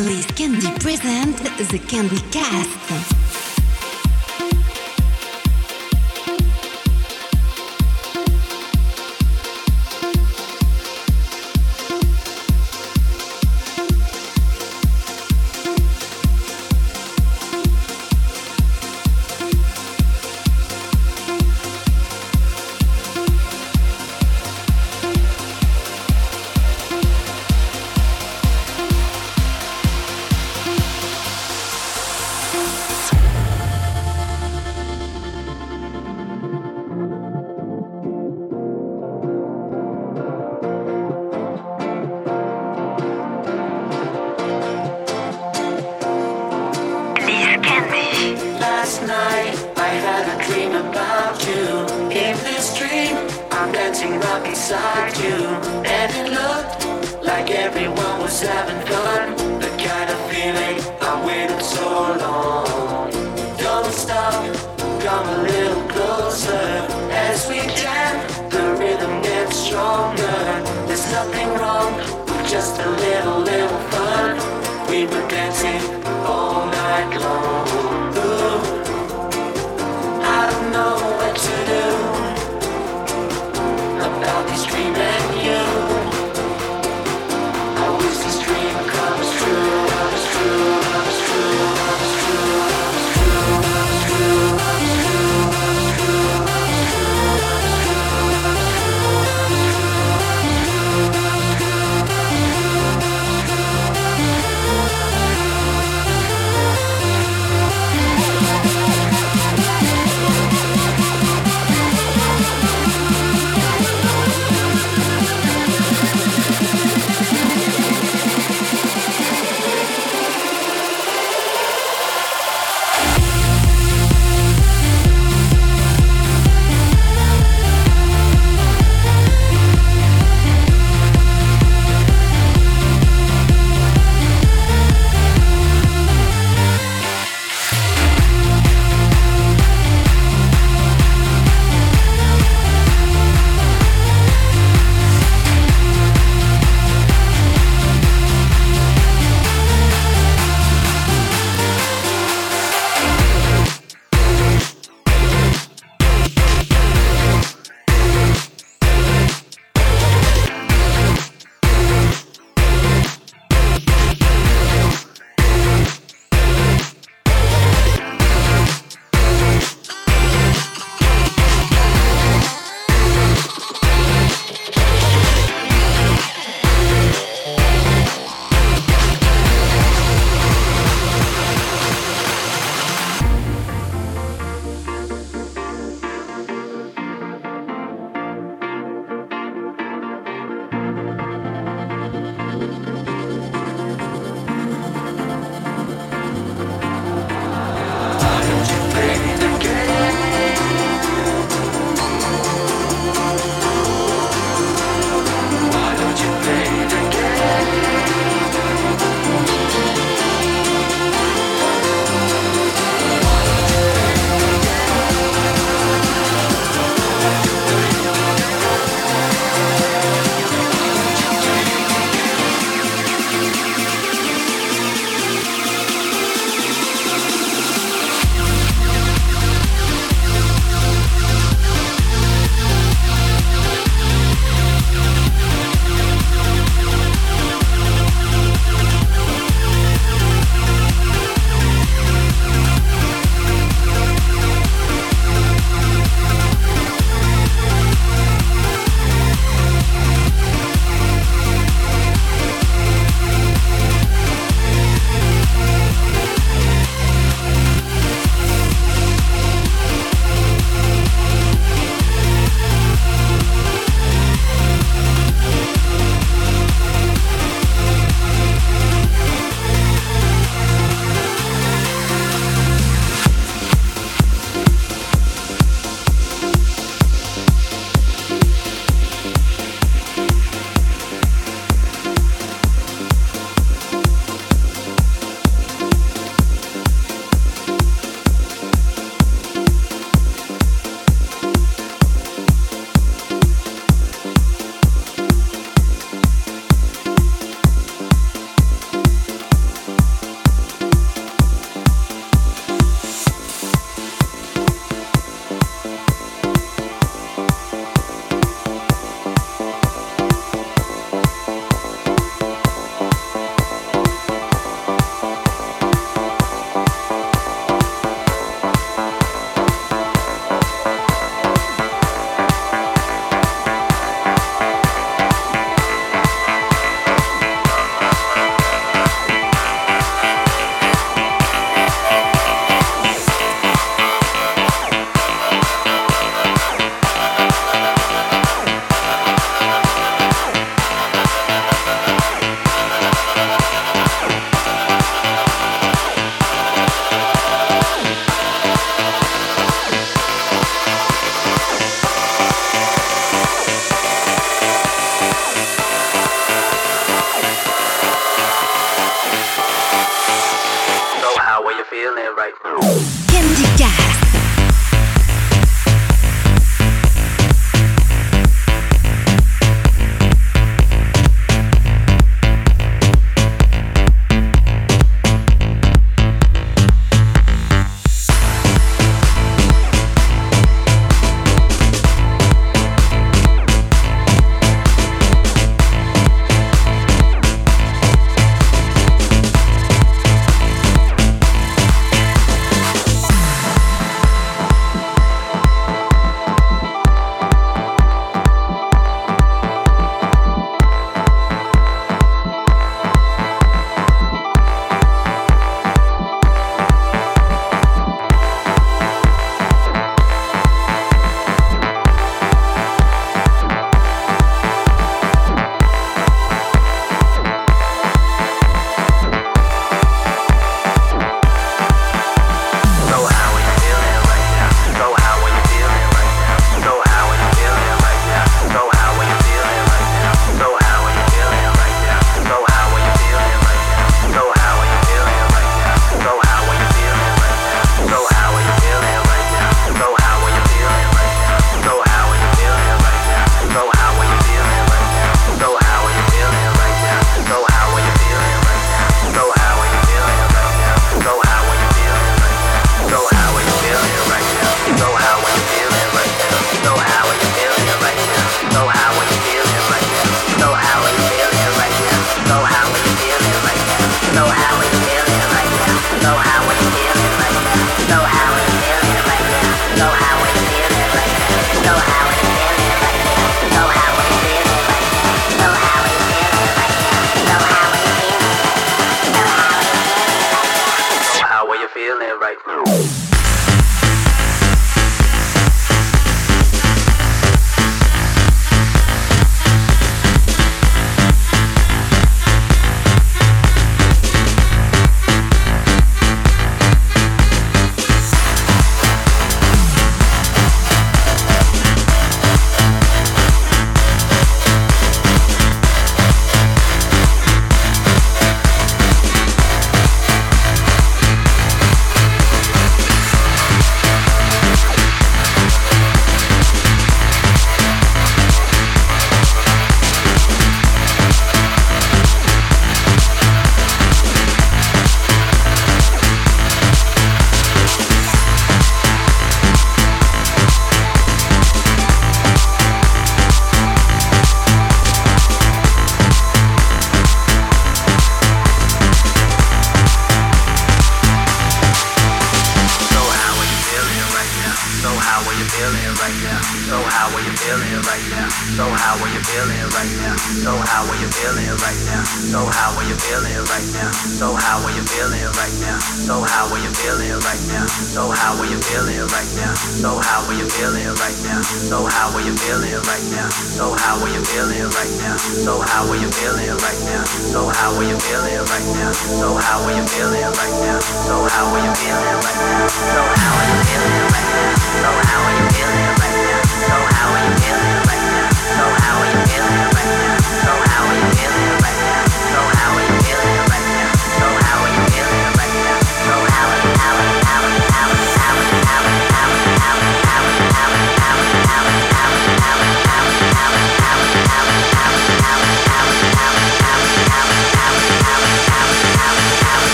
Liz Candy present the Candy Cast.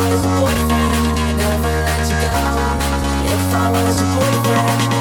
was your boyfriend, I'd never let you go. If I was your boyfriend.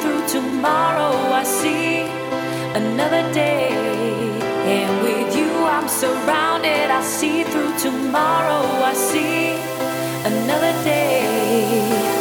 through tomorrow, I see another day. And with you, I'm surrounded. I see through tomorrow, I see another day.